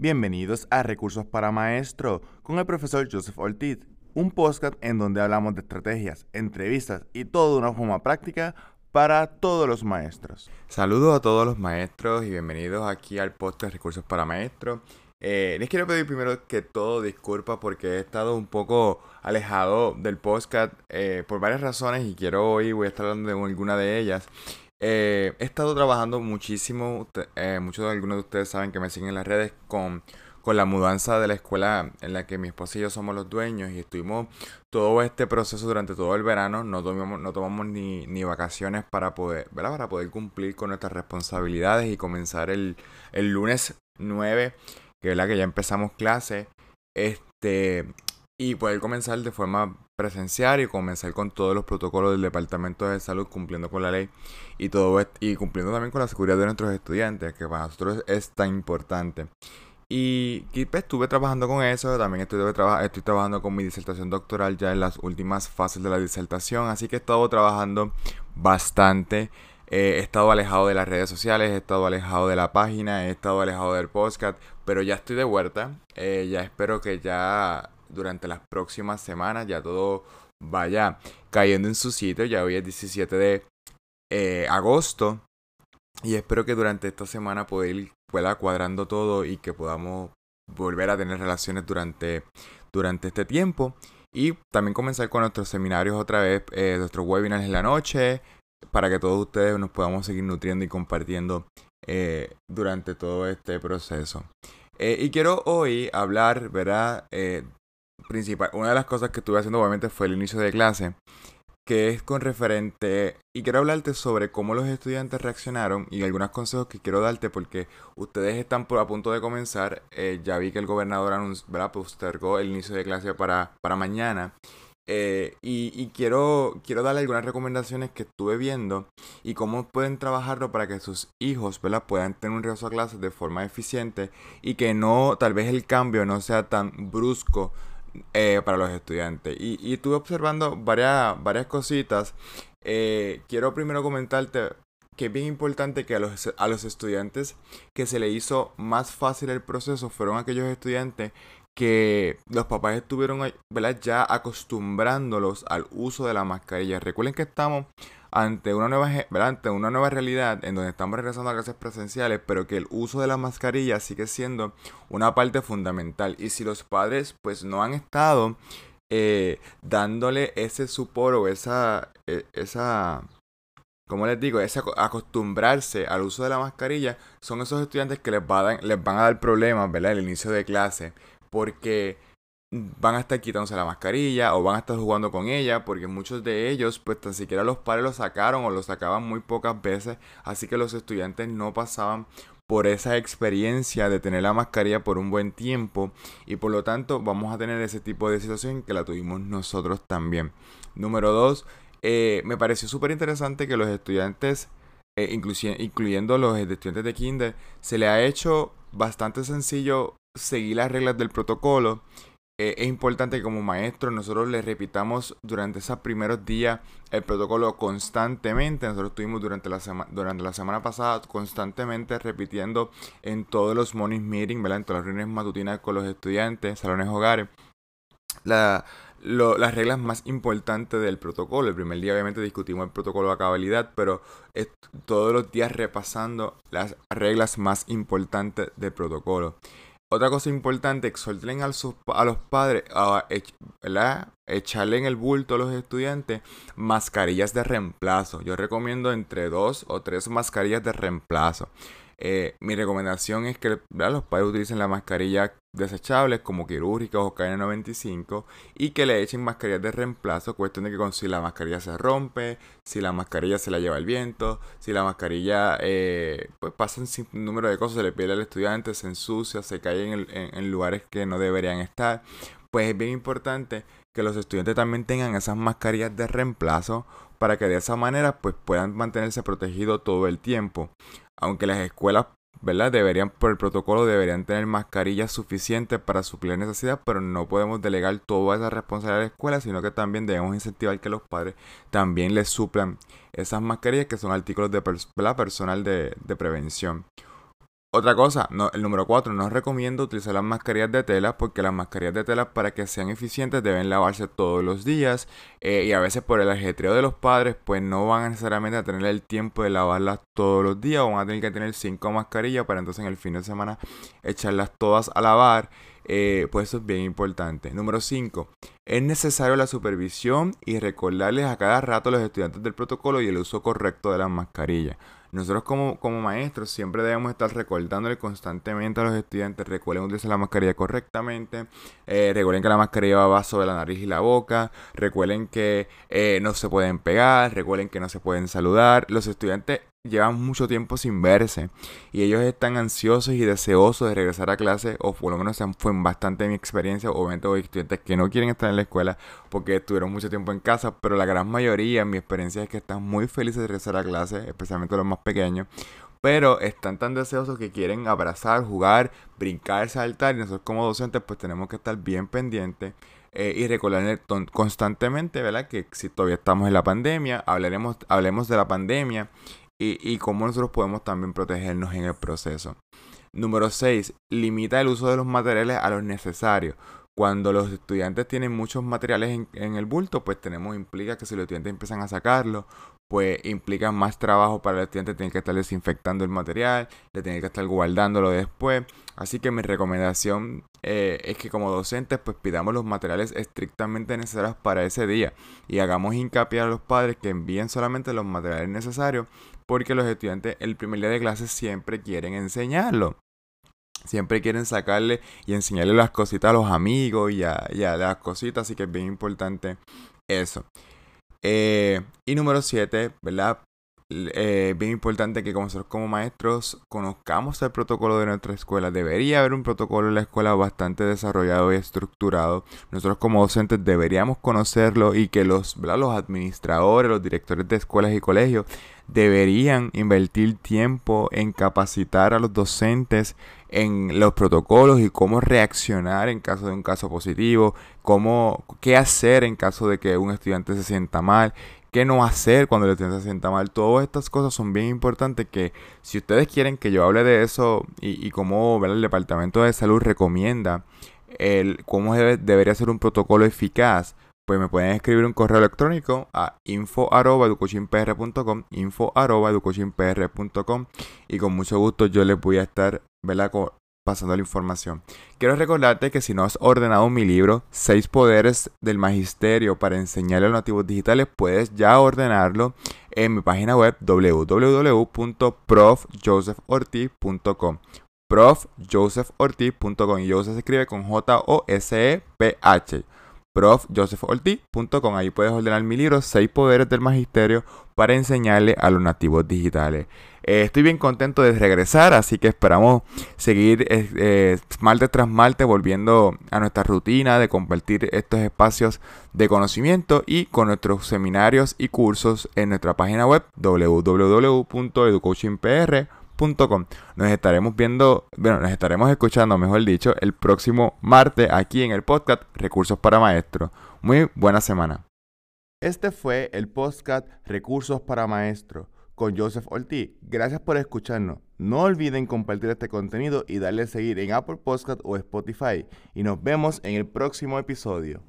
Bienvenidos a Recursos para Maestro con el profesor Joseph Ortiz, un podcast en donde hablamos de estrategias, entrevistas y todo de una forma práctica para todos los maestros. Saludos a todos los maestros y bienvenidos aquí al podcast Recursos para Maestro. Eh, les quiero pedir primero que todo disculpa porque he estado un poco alejado del podcast eh, por varias razones y quiero hoy voy a estar hablando de alguna de ellas. Eh, he estado trabajando muchísimo, muchos de algunos de ustedes saben que me siguen en las redes con, con la mudanza de la escuela en la que mi esposa y yo somos los dueños y estuvimos todo este proceso durante todo el verano, no tomamos, no tomamos ni, ni vacaciones para poder, ¿verdad? para poder cumplir con nuestras responsabilidades y comenzar el, el lunes 9 que, que ya empezamos clase, este, y poder comenzar de forma presencial y comenzar con todos los protocolos del Departamento de Salud cumpliendo con la ley y todo y cumpliendo también con la seguridad de nuestros estudiantes, que para nosotros es tan importante. Y, pues, estuve trabajando con eso, también estoy, estoy trabajando con mi disertación doctoral ya en las últimas fases de la disertación, así que he estado trabajando bastante he estado alejado de las redes sociales, he estado alejado de la página, he estado alejado del podcast, pero ya estoy de vuelta. Eh, ya espero que ya durante las próximas semanas ya todo vaya cayendo en su sitio. Ya hoy es 17 de eh, agosto. Y espero que durante esta semana pueda ir pueda cuadrando todo y que podamos volver a tener relaciones durante, durante este tiempo. Y también comenzar con nuestros seminarios otra vez, eh, nuestros webinars en la noche, para que todos ustedes nos podamos seguir nutriendo y compartiendo eh, durante todo este proceso. Y quiero hoy hablar, ¿verdad? Principal, una de las cosas que estuve haciendo obviamente fue el inicio de clase, que es con referente, y quiero hablarte sobre cómo los estudiantes reaccionaron y algunos consejos que quiero darte porque ustedes están por, a punto de comenzar, ya vi que el gobernador anunció, ¿verdad? postergó el inicio de clase para, para mañana. Eh, y, quiero, quiero darle algunas recomendaciones que estuve viendo y cómo pueden trabajarlo para que sus hijos puedan tener un regreso a clases de forma eficiente y que no, tal vez el cambio no sea tan brusco eh, para los estudiantes. Y, estuve observando varias, varias cositas. Eh, quiero primero comentarte que es bien importante que a los, a los estudiantes que se le hizo más fácil el proceso fueron aquellos estudiantes que los papás estuvieron ya acostumbrándolos al uso de la mascarilla. Recuerden que estamos ante una nueva ante una nueva realidad en donde estamos regresando a clases presenciales, pero que el uso de la mascarilla sigue siendo una parte fundamental. Y si los padres pues no han estado eh, dándole ese supor o esa, e, esa como les digo, ese acostumbrarse al uso de la mascarilla, son esos estudiantes que les, les van a dar problemas, ¿verdad? El inicio de clase porque van a estar quitándose la mascarilla o van a estar jugando con ella porque muchos de ellos pues tan siquiera los padres lo sacaron o lo sacaban muy pocas veces así que los estudiantes no pasaban por esa experiencia de tener la mascarilla por un buen tiempo y por lo tanto vamos a tener ese tipo de situación que la tuvimos nosotros también número dos eh, me pareció súper interesante que los estudiantes eh, incluyendo los estudiantes de kinder se le ha hecho bastante sencillo seguir las reglas del protocolo. Eh, es importante que como maestros nosotros le repitamos durante esos primeros días el protocolo constantemente. Nosotros estuvimos durante la, durante la semana pasada constantemente repitiendo en todos los morning meetings, ¿verdad? en todas las reuniones matutinas con los estudiantes, salones hogares, la, las reglas más importantes del protocolo. El primer día obviamente discutimos el protocolo de cabalidad, pero todos los días repasando las reglas más importantes del protocolo. Otra cosa importante, exhorten a los, padres a echarle en el bulto a los estudiantes mascarillas de reemplazo. Yo recomiendo entre dos o tres mascarillas de reemplazo. Eh, mi recomendación es que los padres utilicen la mascarilla desechables como quirúrgicas o KN95 y que le echen mascarillas de reemplazo. Cuestión de que si la mascarilla se rompe, si la mascarilla se la lleva el viento, si la mascarilla eh, pues pasa sin número de cosas, se le pierde al estudiante, se ensucia, se cae en lugares que no deberían estar. Pues es bien importante que los estudiantes también tengan esas mascarillas de reemplazo para que de esa manera pues puedan mantenerse protegidos todo el tiempo aunque las escuelas, ¿verdad? Deberían, por el protocolo, deberían tener mascarillas suficientes para suplir necesidad, pero no podemos delegar toda esa responsabilidad a la escuela, sino que también debemos incentivar que los padres también les suplan esas mascarillas que son artículos de personal de, prevención. Otra cosa, el número 4, no recomiendo utilizar las mascarillas de tela porque las mascarillas de tela para que sean eficientes deben lavarse todos los días eh, y a veces por el ajetreo de los padres pues no van necesariamente a tener el tiempo de lavarlas todos los días o van a tener que tener 5 mascarillas para entonces en el fin de semana echarlas todas a lavar. Eh, pues eso es bien importante. Número 5. Es necesario la supervisión y recordarles a cada rato a los estudiantes del protocolo y el uso correcto de las mascarillas. Nosotros como, como maestros siempre debemos estar recordándole constantemente a los estudiantes, recuerden utilizar la mascarilla correctamente, eh, recuerden que la mascarilla va sobre la nariz y la boca, recuerden que eh, no se pueden pegar, recuerden que no se pueden saludar. Los estudiantes llevan mucho tiempo sin verse y ellos están ansiosos y deseosos de regresar a clase o por lo menos fue bastante mi experiencia obviamente hay estudiantes que no quieren estar en la escuela porque estuvieron mucho tiempo en casa pero la gran mayoría mi experiencia es que están muy felices de regresar a clase especialmente los más pequeños pero están tan deseosos que quieren abrazar, jugar, brincar, saltar y nosotros como docentes pues tenemos que estar bien pendientes eh, y recordar constantemente, ¿verdad? Que si todavía estamos en la pandemia, hablaremos, hablemos de la pandemia y, cómo nosotros podemos también protegernos en el proceso. Número 6. Limita el uso de los materiales a los necesarios. Cuando los estudiantes tienen muchos materiales en, el bulto, pues tenemos, implica que si los estudiantes empiezan a sacarlo, pues implica más trabajo para el estudiante, tienen que estar desinfectando el material, le tienen que estar guardándolo después. Así que mi recomendación eh, es que como docentes pues pidamos los materiales estrictamente necesarios para ese día y hagamos hincapié a los padres que envíen solamente los materiales necesarios porque los estudiantes el primer día de clase siempre quieren enseñarlo. Siempre quieren sacarle y enseñarle las cositas a los amigos y a, y las cositas, así que es bien importante eso. Eh, y número 7, ¿verdad? Eh, bien importante que nosotros como maestros conozcamos el protocolo de nuestra escuela. Debería haber un protocolo en la escuela bastante desarrollado y estructurado. Nosotros como docentes deberíamos conocerlo y que los, los administradores, los directores de escuelas y colegios deberían invertir tiempo en capacitar a los docentes en los protocolos y cómo reaccionar en caso de un caso positivo, cómo, qué hacer en caso de que un estudiante se sienta mal, qué no hacer cuando el estudiante se sienta mal. Todas estas cosas son bien importantes que si ustedes quieren que yo hable de eso y, cómo el Departamento de Salud recomienda el, cómo debería ser un protocolo eficaz, pues me pueden escribir un correo electrónico a info.educochimpr.com info.educochimpr.com y con mucho gusto yo les voy a estar pasando la información. Quiero recordarte que si no has ordenado mi libro, 6 poderes del magisterio para enseñarle a los nativos digitales, puedes ya ordenarlo en mi página web www.profjoseph.ortiz.com profjoseph.ortiz.com y Joseph se escribe con J-O-S-E-P-H profjosepholti.com. Ahí puedes ordenar mi libro, 6 poderes del magisterio para enseñarle a los nativos digitales. Eh, estoy bien contento de regresar, así que esperamos seguir eh, martes tras martes volviendo a nuestra rutina de compartir estos espacios de conocimiento y con nuestros seminarios y cursos en nuestra página web www.educoachingpr.com nos estaremos viendo, bueno, nos estaremos escuchando, mejor dicho, el próximo martes aquí en el podcast Recursos para Maestros. Muy buena semana. Este fue el podcast Recursos para Maestros con Joseph Ortiz. Gracias por escucharnos. No olviden compartir este contenido y darle a seguir en Apple Podcast o Spotify. Y nos vemos en el próximo episodio.